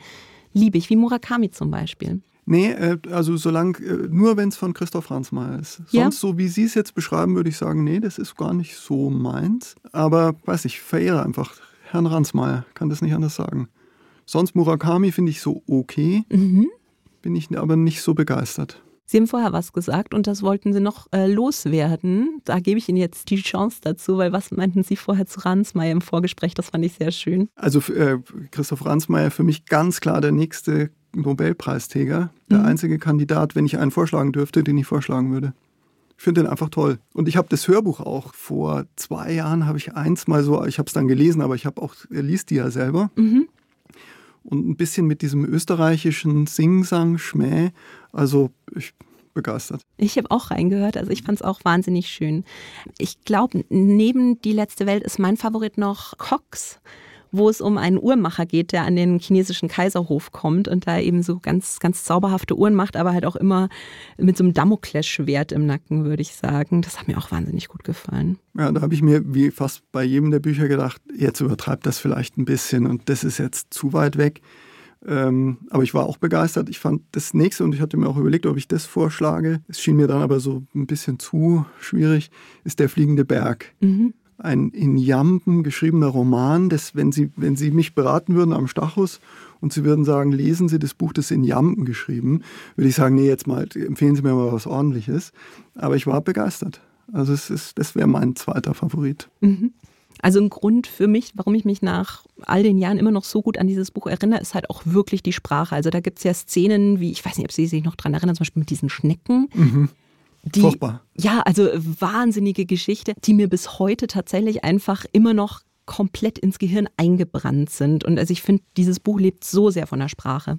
Liebe ich, wie Murakami zum Beispiel. Nee, äh, also solange, äh, nur wenn es von Christoph Ransmayr ist. Sonst, ja. so wie Sie es jetzt beschreiben, würde ich sagen, nee, das ist gar nicht so meins. Aber weiß ich, verehre einfach Herrn Ransmayr, kann das nicht anders sagen. Sonst Murakami finde ich so okay. Mhm bin ich aber nicht so begeistert. Sie haben vorher was gesagt und das wollten Sie noch äh, loswerden. Da gebe ich Ihnen jetzt die Chance dazu, weil was meinten Sie vorher zu Ransmayr im Vorgespräch? Das fand ich sehr schön. Also äh, Christoph Ransmayr für mich ganz klar der nächste Nobelpreisträger, der mhm. einzige Kandidat, wenn ich einen vorschlagen dürfte, den ich vorschlagen würde. Ich finde den einfach toll. Und ich habe das Hörbuch auch vor zwei Jahren, habe ich eins mal so, ich habe es dann gelesen, aber ich habe auch, er liest die ja selber. Mhm. Und ein bisschen mit diesem österreichischen Singsang, Schmäh. Also ich begeistert. Ich habe auch reingehört, also ich fand es auch wahnsinnig schön. Ich glaube, neben Die letzte Welt ist mein Favorit noch Cox wo es um einen Uhrmacher geht, der an den chinesischen Kaiserhof kommt und da eben so ganz, ganz zauberhafte Uhren macht, aber halt auch immer mit so einem Damoklesschwert im Nacken, würde ich sagen. Das hat mir auch wahnsinnig gut gefallen. Ja, da habe ich mir wie fast bei jedem der Bücher gedacht, jetzt übertreibt das vielleicht ein bisschen und das ist jetzt zu weit weg. Ähm, aber ich war auch begeistert. Ich fand das nächste und ich hatte mir auch überlegt, ob ich das vorschlage. Es schien mir dann aber so ein bisschen zu schwierig, ist der fliegende Berg. Mhm ein in Jamben geschriebener Roman, das, wenn Sie, wenn Sie mich beraten würden am Stachus und Sie würden sagen, lesen Sie das Buch, das in Jamben geschrieben, würde ich sagen, nee, jetzt mal, empfehlen Sie mir mal was ordentliches. Aber ich war begeistert. Also es ist, das wäre mein zweiter Favorit. Mhm. Also ein Grund für mich, warum ich mich nach all den Jahren immer noch so gut an dieses Buch erinnere, ist halt auch wirklich die Sprache. Also da gibt es ja Szenen, wie, ich weiß nicht, ob Sie sich noch daran erinnern, zum Beispiel mit diesen Schnecken. Mhm die, Furchtbar. Ja, also wahnsinnige Geschichte, die mir bis heute tatsächlich einfach immer noch komplett ins Gehirn eingebrannt sind. Und also ich finde, dieses Buch lebt so sehr von der Sprache.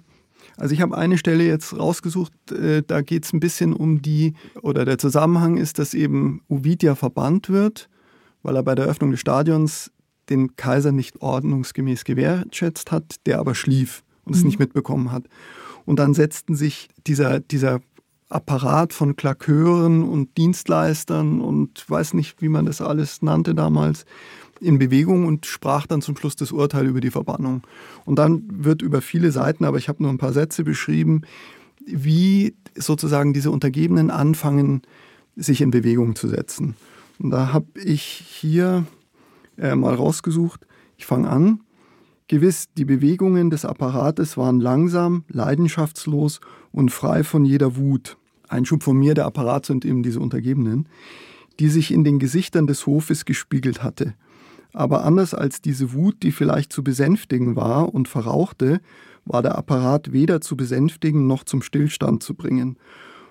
Also ich habe eine Stelle jetzt rausgesucht, äh, da geht es ein bisschen um die, oder der Zusammenhang ist, dass eben Ovidia verbannt wird, weil er bei der Öffnung des Stadions den Kaiser nicht ordnungsgemäß gewertschätzt hat, der aber schlief und es mhm. nicht mitbekommen hat. Und dann setzten sich dieser, dieser Apparat von Klakeuren und Dienstleistern und weiß nicht, wie man das alles nannte damals, in Bewegung und sprach dann zum Schluss das Urteil über die Verbannung. Und dann wird über viele Seiten, aber ich habe nur ein paar Sätze beschrieben, wie sozusagen diese Untergebenen anfangen, sich in Bewegung zu setzen. Und da habe ich hier äh, mal rausgesucht, ich fange an. Gewiss, die Bewegungen des Apparates waren langsam, leidenschaftslos und frei von jeder Wut. Ein Schub von mir, der Apparat sind eben diese Untergebenen, die sich in den Gesichtern des Hofes gespiegelt hatte. Aber anders als diese Wut, die vielleicht zu besänftigen war und verrauchte, war der Apparat weder zu besänftigen noch zum Stillstand zu bringen.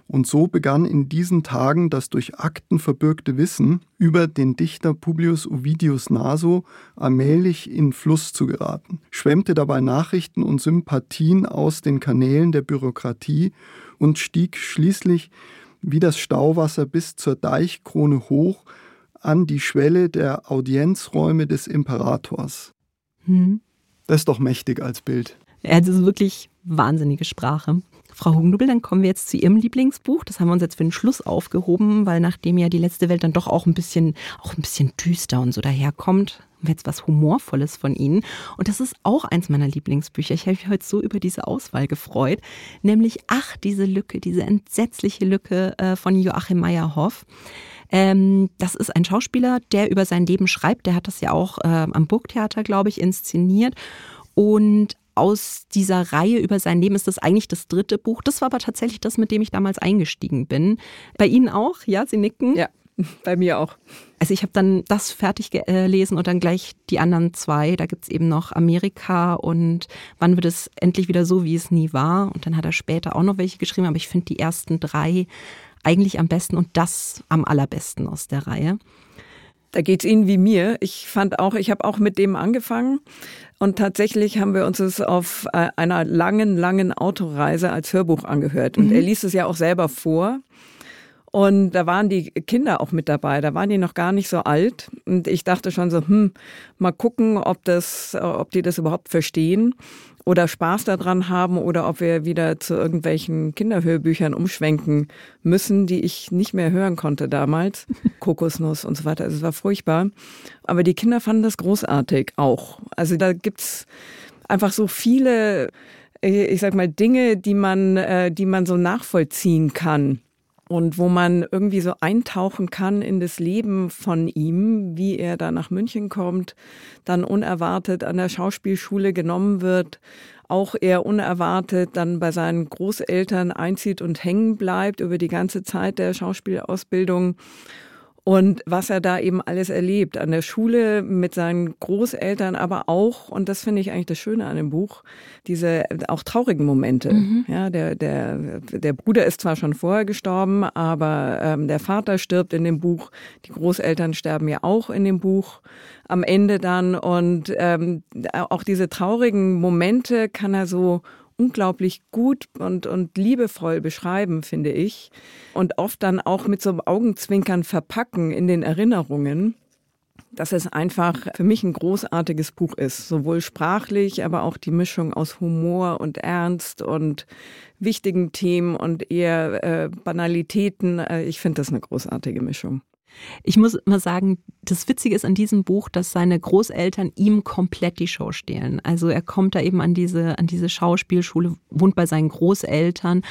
Und so begann in diesen Tagen das durch Akten verbürgte Wissen über den Dichter Publius Ovidius Naso allmählich in Fluss zu geraten, schwemmte dabei Nachrichten und Sympathien aus den Kanälen der Bürokratie und stieg schließlich wie das Stauwasser bis zur Deichkrone hoch an die Schwelle der Audienzräume des Imperators. Hm. Das ist doch mächtig als Bild. Ja, das ist wirklich wahnsinnige Sprache. Frau Hugendubel, dann kommen wir jetzt zu Ihrem Lieblingsbuch. Das haben wir uns jetzt für den Schluss aufgehoben, weil nachdem ja die letzte Welt dann doch auch ein bisschen, auch ein bisschen düster und so daherkommt, haben wir jetzt was Humorvolles von Ihnen. Und das ist auch eins meiner Lieblingsbücher. Ich habe mich heute so über diese Auswahl gefreut. Nämlich Ach, diese Lücke, diese entsetzliche Lücke äh, von Joachim Meyerhoff. Ähm, das ist ein Schauspieler, der über sein Leben schreibt. Der hat das ja auch äh, am Burgtheater, glaube ich, inszeniert. Und aus dieser Reihe über sein Leben ist das eigentlich das dritte Buch. Das war aber tatsächlich das, mit dem ich damals eingestiegen bin. Bei Ihnen auch? Ja, Sie nicken? Ja. Bei mir auch. Also ich habe dann das fertig gelesen und dann gleich die anderen zwei. Da gibt es eben noch Amerika und wann wird es endlich wieder so, wie es nie war. Und dann hat er später auch noch welche geschrieben, aber ich finde die ersten drei eigentlich am besten und das am allerbesten aus der Reihe. Da geht es Ihnen wie mir. Ich fand auch, ich habe auch mit dem angefangen und tatsächlich haben wir uns es auf äh, einer langen, langen Autoreise als Hörbuch angehört. Und mhm. er liest es ja auch selber vor. Und da waren die Kinder auch mit dabei. Da waren die noch gar nicht so alt. Und ich dachte schon so, hm, mal gucken, ob das, ob die das überhaupt verstehen oder Spaß daran haben oder ob wir wieder zu irgendwelchen Kinderhörbüchern umschwenken müssen, die ich nicht mehr hören konnte damals. Kokosnuss und so weiter. Also es war furchtbar. Aber die Kinder fanden das großartig auch. Also da gibt's einfach so viele, äh, ich sag mal, Dinge, die man, äh, die man so nachvollziehen kann und wo man irgendwie so eintauchen kann in das Leben von ihm, wie er da nach München kommt, dann unerwartet an der Schauspielschule genommen wird, auch eher unerwartet dann bei seinen Großeltern einzieht und hängen bleibt über die ganze Zeit der Schauspielausbildung und was er da eben alles erlebt an der Schule mit seinen Großeltern, aber auch, und das finde ich eigentlich das Schöne an dem Buch, diese auch traurigen Momente. Mhm. Ja, der, der, der Bruder ist zwar schon vorher gestorben, aber ähm, der Vater stirbt in dem Buch, die Großeltern sterben ja auch in dem Buch am Ende dann und ähm, auch diese traurigen Momente kann er so unglaublich gut und, und liebevoll beschreiben, finde ich. Und oft dann auch mit so Augenzwinkern verpacken in den Erinnerungen dass es einfach für mich ein großartiges Buch ist. Sowohl sprachlich, aber auch die Mischung aus Humor und Ernst und wichtigen Themen und eher äh, Banalitäten. Äh, ich finde das eine großartige Mischung. Ich muss mal sagen, das Witzige ist an diesem Buch, dass seine Großeltern ihm komplett die Show stehlen. Also er kommt da eben an diese, an diese Schauspielschule, wohnt bei seinen Großeltern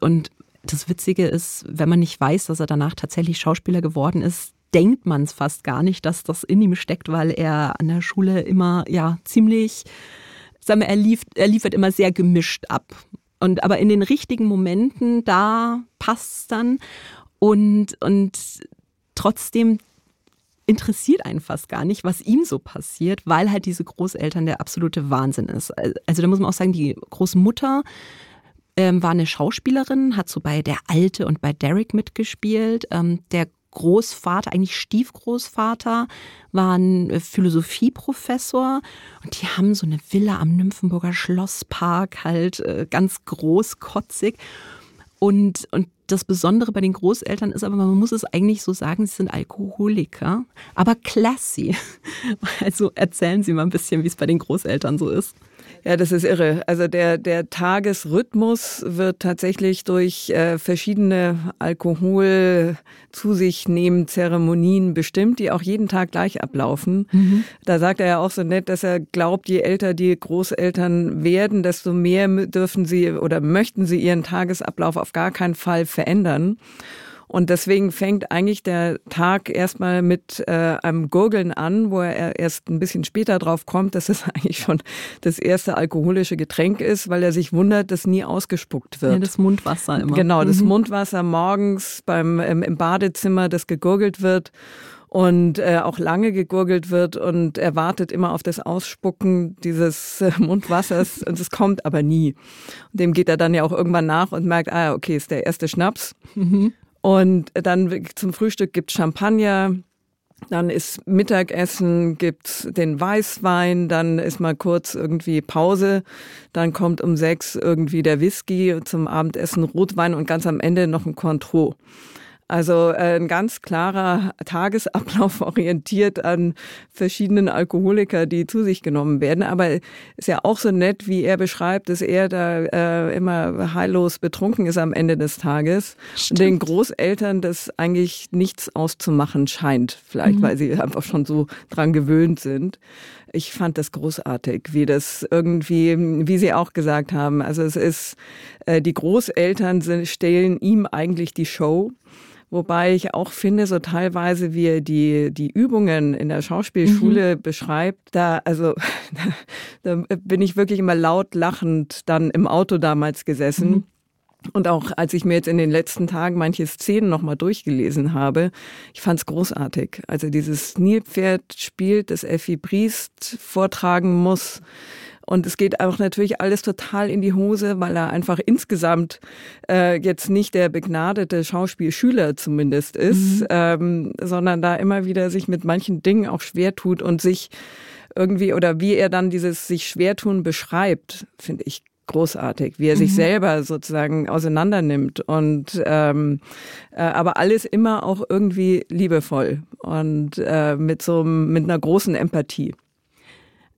und das Witzige ist, wenn man nicht weiß, dass er danach tatsächlich Schauspieler geworden ist, denkt man es fast gar nicht, dass das in ihm steckt, weil er an der Schule immer ja ziemlich, sagen wir, er, lief, er liefert immer sehr gemischt ab. Und aber in den richtigen Momenten, da passt es dann. Und, und trotzdem interessiert einen fast gar nicht, was ihm so passiert, weil halt diese Großeltern der absolute Wahnsinn ist. Also da muss man auch sagen, die Großmutter ähm, war eine Schauspielerin, hat so bei Der Alte und bei Derek mitgespielt. Ähm, der Großvater, eigentlich Stiefgroßvater, war ein äh, Philosophieprofessor und die haben so eine Villa am Nymphenburger Schlosspark, halt äh, ganz großkotzig. Und, und das Besondere bei den Großeltern ist aber, man muss es eigentlich so sagen, sie sind Alkoholiker, aber classy. Also erzählen Sie mal ein bisschen, wie es bei den Großeltern so ist. Ja, das ist irre. Also der, der Tagesrhythmus wird tatsächlich durch äh, verschiedene Alkohol zu sich nehmen Zeremonien bestimmt, die auch jeden Tag gleich ablaufen. Mhm. Da sagt er ja auch so nett, dass er glaubt, je älter die Großeltern werden, desto mehr dürfen sie oder möchten sie ihren Tagesablauf auf gar keinen Fall verändern. Und deswegen fängt eigentlich der Tag erstmal mit äh, einem Gurgeln an, wo er erst ein bisschen später drauf kommt, dass es eigentlich schon das erste alkoholische Getränk ist, weil er sich wundert, dass nie ausgespuckt wird. Ja, das Mundwasser immer. Genau, das mhm. Mundwasser morgens beim, im, im Badezimmer, das gegurgelt wird und äh, auch lange gegurgelt wird und er wartet immer auf das Ausspucken dieses äh, Mundwassers und es kommt aber nie. Und dem geht er dann ja auch irgendwann nach und merkt, ah, okay, ist der erste Schnaps. Mhm. Und dann zum Frühstück gibt Champagner. Dann ist Mittagessen, gibt's den Weißwein, dann ist mal kurz irgendwie Pause, dann kommt um sechs irgendwie der Whisky, zum Abendessen Rotwein und ganz am Ende noch ein Cointreau. Also äh, ein ganz klarer Tagesablauf orientiert an verschiedenen Alkoholiker, die zu sich genommen werden. Aber ist ja auch so nett, wie er beschreibt, dass er da äh, immer heillos betrunken ist am Ende des Tages. Stimmt. Und den Großeltern das eigentlich nichts auszumachen scheint. Vielleicht, mhm. weil sie einfach schon so dran gewöhnt sind. Ich fand das großartig, wie das irgendwie, wie Sie auch gesagt haben. Also es ist, äh, die Großeltern sind, stellen ihm eigentlich die Show. Wobei ich auch finde, so teilweise, wie er die, die Übungen in der Schauspielschule mhm. beschreibt, da, also, da bin ich wirklich immer laut lachend dann im Auto damals gesessen. Mhm. Und auch als ich mir jetzt in den letzten Tagen manche Szenen nochmal durchgelesen habe, ich fand es großartig. Also dieses Nilpferd spielt, das Effi Briest vortragen muss. Und es geht auch natürlich alles total in die Hose, weil er einfach insgesamt äh, jetzt nicht der begnadete Schauspielschüler zumindest ist, mhm. ähm, sondern da immer wieder sich mit manchen Dingen auch schwer tut und sich irgendwie oder wie er dann dieses sich schwer tun beschreibt, finde ich großartig, wie er sich mhm. selber sozusagen auseinandernimmt und ähm, äh, aber alles immer auch irgendwie liebevoll und äh, mit so mit einer großen Empathie.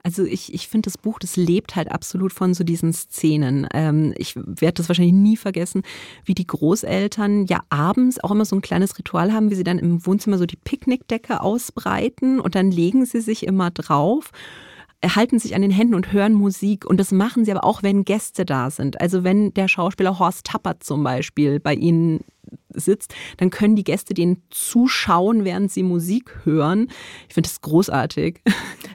Also ich, ich finde, das Buch, das lebt halt absolut von so diesen Szenen. Ähm, ich werde das wahrscheinlich nie vergessen, wie die Großeltern ja abends auch immer so ein kleines Ritual haben, wie sie dann im Wohnzimmer so die Picknickdecke ausbreiten und dann legen sie sich immer drauf halten sich an den Händen und hören Musik. Und das machen sie aber auch, wenn Gäste da sind. Also wenn der Schauspieler Horst Tappert zum Beispiel bei ihnen sitzt, dann können die Gäste denen zuschauen, während sie Musik hören. Ich finde das großartig.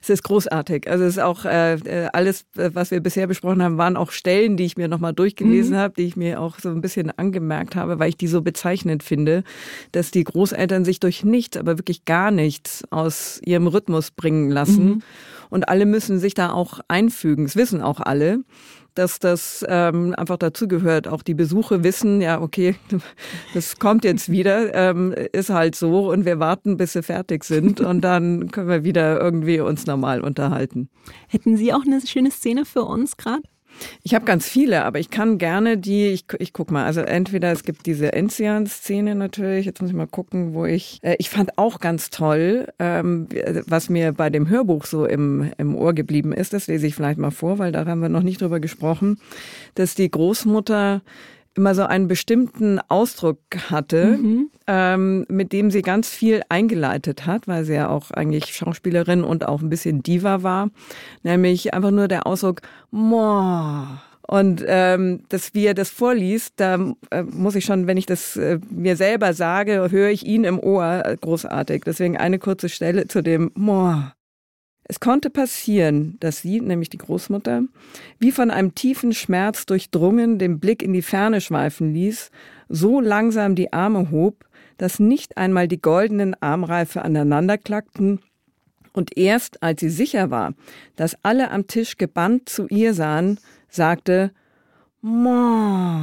Es ist großartig. Also es ist auch äh, äh alles, äh, was wir bisher besprochen haben, waren auch Stellen, die ich mir nochmal durchgelesen mhm. habe, die ich mir auch so ein bisschen angemerkt habe, weil ich die so bezeichnend finde, dass die Großeltern sich durch nichts, aber wirklich gar nichts aus ihrem Rhythmus bringen lassen. Mhm. Und alle müssen sich da auch einfügen. Das wissen auch alle dass das ähm, einfach dazugehört. Auch die Besuche wissen, ja, okay, das kommt jetzt wieder, ähm, ist halt so und wir warten, bis sie fertig sind und dann können wir wieder irgendwie uns normal unterhalten. Hätten Sie auch eine schöne Szene für uns gerade? Ich habe ganz viele, aber ich kann gerne die, ich, ich guck mal, also entweder es gibt diese Enzian-Szene natürlich, jetzt muss ich mal gucken, wo ich, äh, ich fand auch ganz toll, ähm, was mir bei dem Hörbuch so im, im Ohr geblieben ist, das lese ich vielleicht mal vor, weil da haben wir noch nicht drüber gesprochen, dass die Großmutter immer so einen bestimmten Ausdruck hatte, mhm. ähm, mit dem sie ganz viel eingeleitet hat, weil sie ja auch eigentlich Schauspielerin und auch ein bisschen Diva war, nämlich einfach nur der Ausdruck Moa. Und ähm, dass wie er das vorliest, da äh, muss ich schon, wenn ich das äh, mir selber sage, höre ich ihn im Ohr äh, großartig. Deswegen eine kurze Stelle zu dem Moa. Es konnte passieren, dass sie, nämlich die Großmutter, wie von einem tiefen Schmerz durchdrungen den Blick in die Ferne schweifen ließ, so langsam die Arme hob, dass nicht einmal die goldenen Armreife aneinander klackten, und erst als sie sicher war, dass alle am Tisch gebannt zu ihr sahen, sagte Mo.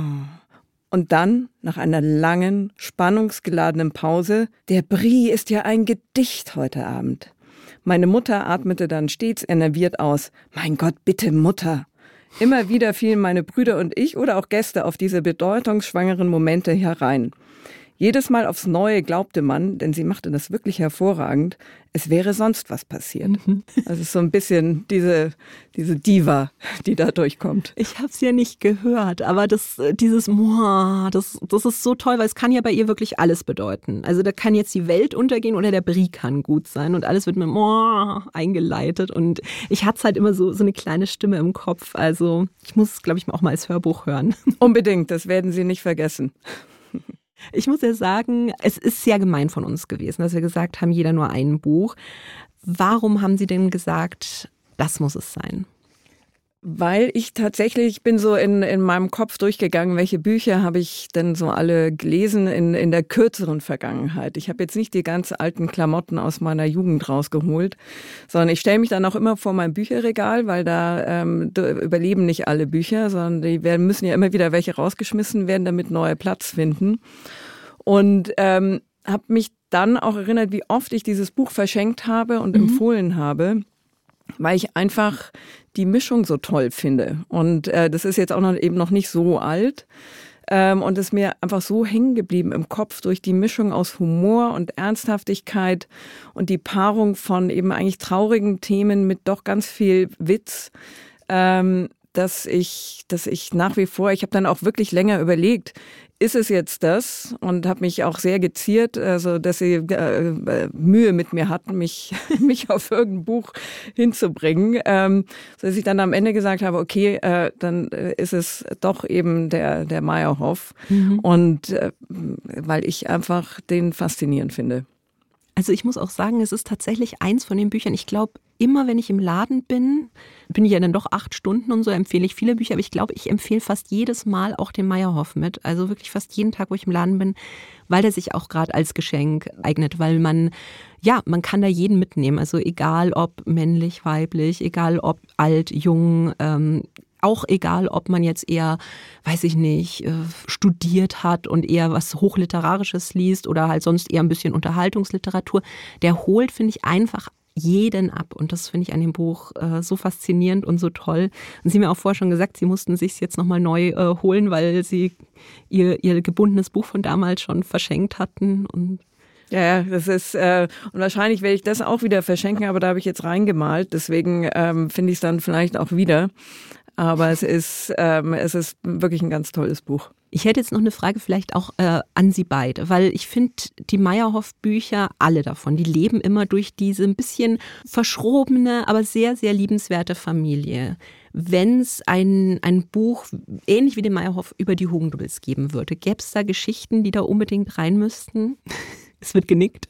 Und dann, nach einer langen, spannungsgeladenen Pause, der Brie ist ja ein Gedicht heute Abend. Meine Mutter atmete dann stets enerviert aus. Mein Gott, bitte Mutter. Immer wieder fielen meine Brüder und ich oder auch Gäste auf diese bedeutungsschwangeren Momente herein. Jedes Mal aufs Neue glaubte man, denn sie machte das wirklich hervorragend, es wäre sonst was passiert. Mhm. Also so ein bisschen diese, diese Diva, die da durchkommt. Ich habe es ja nicht gehört, aber das, dieses Moa, das, das ist so toll, weil es kann ja bei ihr wirklich alles bedeuten. Also da kann jetzt die Welt untergehen oder der Brie kann gut sein und alles wird mit Moa eingeleitet und ich hatte halt immer so, so eine kleine Stimme im Kopf. Also ich muss es, glaube ich, auch mal als Hörbuch hören. Unbedingt, das werden Sie nicht vergessen. Ich muss ja sagen, es ist sehr gemein von uns gewesen, dass wir gesagt haben, jeder nur ein Buch. Warum haben Sie denn gesagt, das muss es sein? Weil ich tatsächlich bin so in, in meinem Kopf durchgegangen, welche Bücher habe ich denn so alle gelesen in, in der kürzeren Vergangenheit. Ich habe jetzt nicht die ganz alten Klamotten aus meiner Jugend rausgeholt, sondern ich stelle mich dann auch immer vor mein Bücherregal, weil da ähm, überleben nicht alle Bücher, sondern die werden, müssen ja immer wieder welche rausgeschmissen werden, damit neue Platz finden. Und ähm, habe mich dann auch erinnert, wie oft ich dieses Buch verschenkt habe und mhm. empfohlen habe weil ich einfach die Mischung so toll finde. Und äh, das ist jetzt auch noch eben noch nicht so alt. Ähm, und ist mir einfach so hängen geblieben im Kopf durch die Mischung aus Humor und Ernsthaftigkeit und die Paarung von eben eigentlich traurigen Themen mit doch ganz viel Witz. Ähm, dass ich, dass ich nach wie vor, ich habe dann auch wirklich länger überlegt, ist es jetzt das und habe mich auch sehr geziert, also dass sie äh, äh, Mühe mit mir hatten, mich mich auf irgendein Buch hinzubringen, ähm, so dass ich dann am Ende gesagt habe, okay, äh, dann äh, ist es doch eben der der Meyerhoff mhm. und äh, weil ich einfach den faszinierend finde. Also ich muss auch sagen, es ist tatsächlich eins von den Büchern. Ich glaube, immer wenn ich im Laden bin, bin ich ja dann doch acht Stunden und so, empfehle ich viele Bücher, aber ich glaube, ich empfehle fast jedes Mal auch den Meyerhoff mit. Also wirklich fast jeden Tag, wo ich im Laden bin, weil der sich auch gerade als Geschenk eignet, weil man, ja, man kann da jeden mitnehmen. Also egal ob männlich, weiblich, egal ob alt, jung, ähm, auch egal, ob man jetzt eher, weiß ich nicht, äh, studiert hat und eher was Hochliterarisches liest oder halt sonst eher ein bisschen Unterhaltungsliteratur, der holt, finde ich, einfach jeden ab. Und das finde ich an dem Buch äh, so faszinierend und so toll. Und Sie haben mir auch vorher schon gesagt, Sie mussten sich jetzt nochmal neu äh, holen, weil Sie ihr, ihr gebundenes Buch von damals schon verschenkt hatten. Und ja, ja, das ist, äh, und wahrscheinlich werde ich das auch wieder verschenken, aber da habe ich jetzt reingemalt, deswegen ähm, finde ich es dann vielleicht auch wieder. Aber es ist, ähm, es ist wirklich ein ganz tolles Buch. Ich hätte jetzt noch eine Frage vielleicht auch äh, an Sie beide, weil ich finde, die Meyerhoff-Bücher, alle davon, die leben immer durch diese ein bisschen verschrobene, aber sehr, sehr liebenswerte Familie. wenn es ein, ein Buch ähnlich wie den Meyerhoff über die Hugendubels geben würde? Gäbe es da Geschichten, die da unbedingt rein müssten? es wird genickt.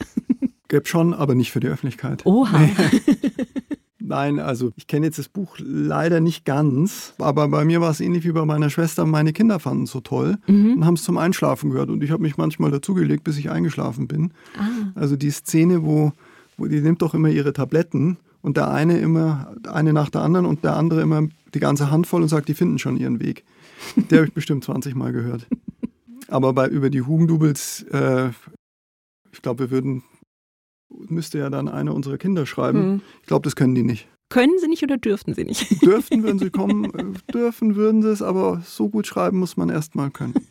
Gäbe schon, aber nicht für die Öffentlichkeit. Oha. Nee. Nein, also ich kenne jetzt das Buch leider nicht ganz, aber bei mir war es ähnlich wie bei meiner Schwester. Meine Kinder fanden es so toll mhm. und haben es zum Einschlafen gehört und ich habe mich manchmal dazugelegt, bis ich eingeschlafen bin. Ah. Also die Szene, wo, wo die nimmt doch immer ihre Tabletten und der eine immer eine nach der anderen und der andere immer die ganze Hand voll und sagt, die finden schon ihren Weg. Der habe ich bestimmt 20 Mal gehört. Aber bei, über die Hugendubels, äh, ich glaube, wir würden müsste ja dann einer unserer Kinder schreiben. Mhm. Ich glaube, das können die nicht. Können sie nicht oder dürften sie nicht? Dürften, wenn sie kommen, äh, dürfen, würden sie es, aber so gut schreiben muss man erst mal können.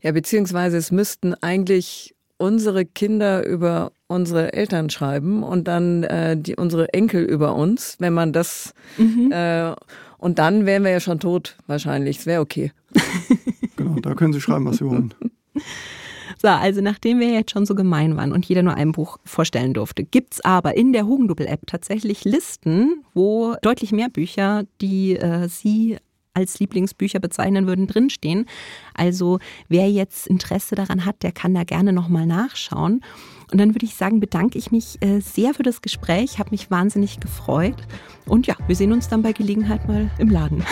Ja, beziehungsweise es müssten eigentlich unsere Kinder über unsere Eltern schreiben und dann äh, die, unsere Enkel über uns, wenn man das mhm. äh, und dann wären wir ja schon tot wahrscheinlich. Es wäre okay. Genau, da können sie schreiben, was sie wollen. So, also nachdem wir jetzt schon so gemein waren und jeder nur ein Buch vorstellen durfte, gibt es aber in der Hugendubel-App tatsächlich Listen, wo deutlich mehr Bücher, die äh, Sie als Lieblingsbücher bezeichnen würden, drinstehen. Also wer jetzt Interesse daran hat, der kann da gerne nochmal nachschauen. Und dann würde ich sagen, bedanke ich mich äh, sehr für das Gespräch, habe mich wahnsinnig gefreut. Und ja, wir sehen uns dann bei Gelegenheit mal im Laden.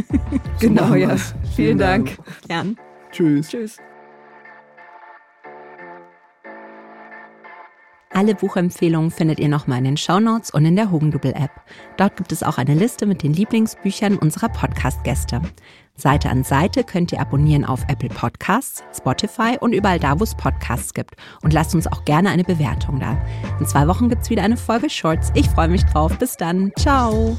genau, ja. Vielen, Vielen Dank. Dank. Gern. Tschüss. Tschüss. Alle Buchempfehlungen findet ihr nochmal in den Shownotes und in der Hugendubel-App. Dort gibt es auch eine Liste mit den Lieblingsbüchern unserer Podcast-Gäste. Seite an Seite könnt ihr abonnieren auf Apple Podcasts, Spotify und überall da, wo es Podcasts gibt. Und lasst uns auch gerne eine Bewertung da. In zwei Wochen gibt es wieder eine Folge Shorts. Ich freue mich drauf. Bis dann. Ciao.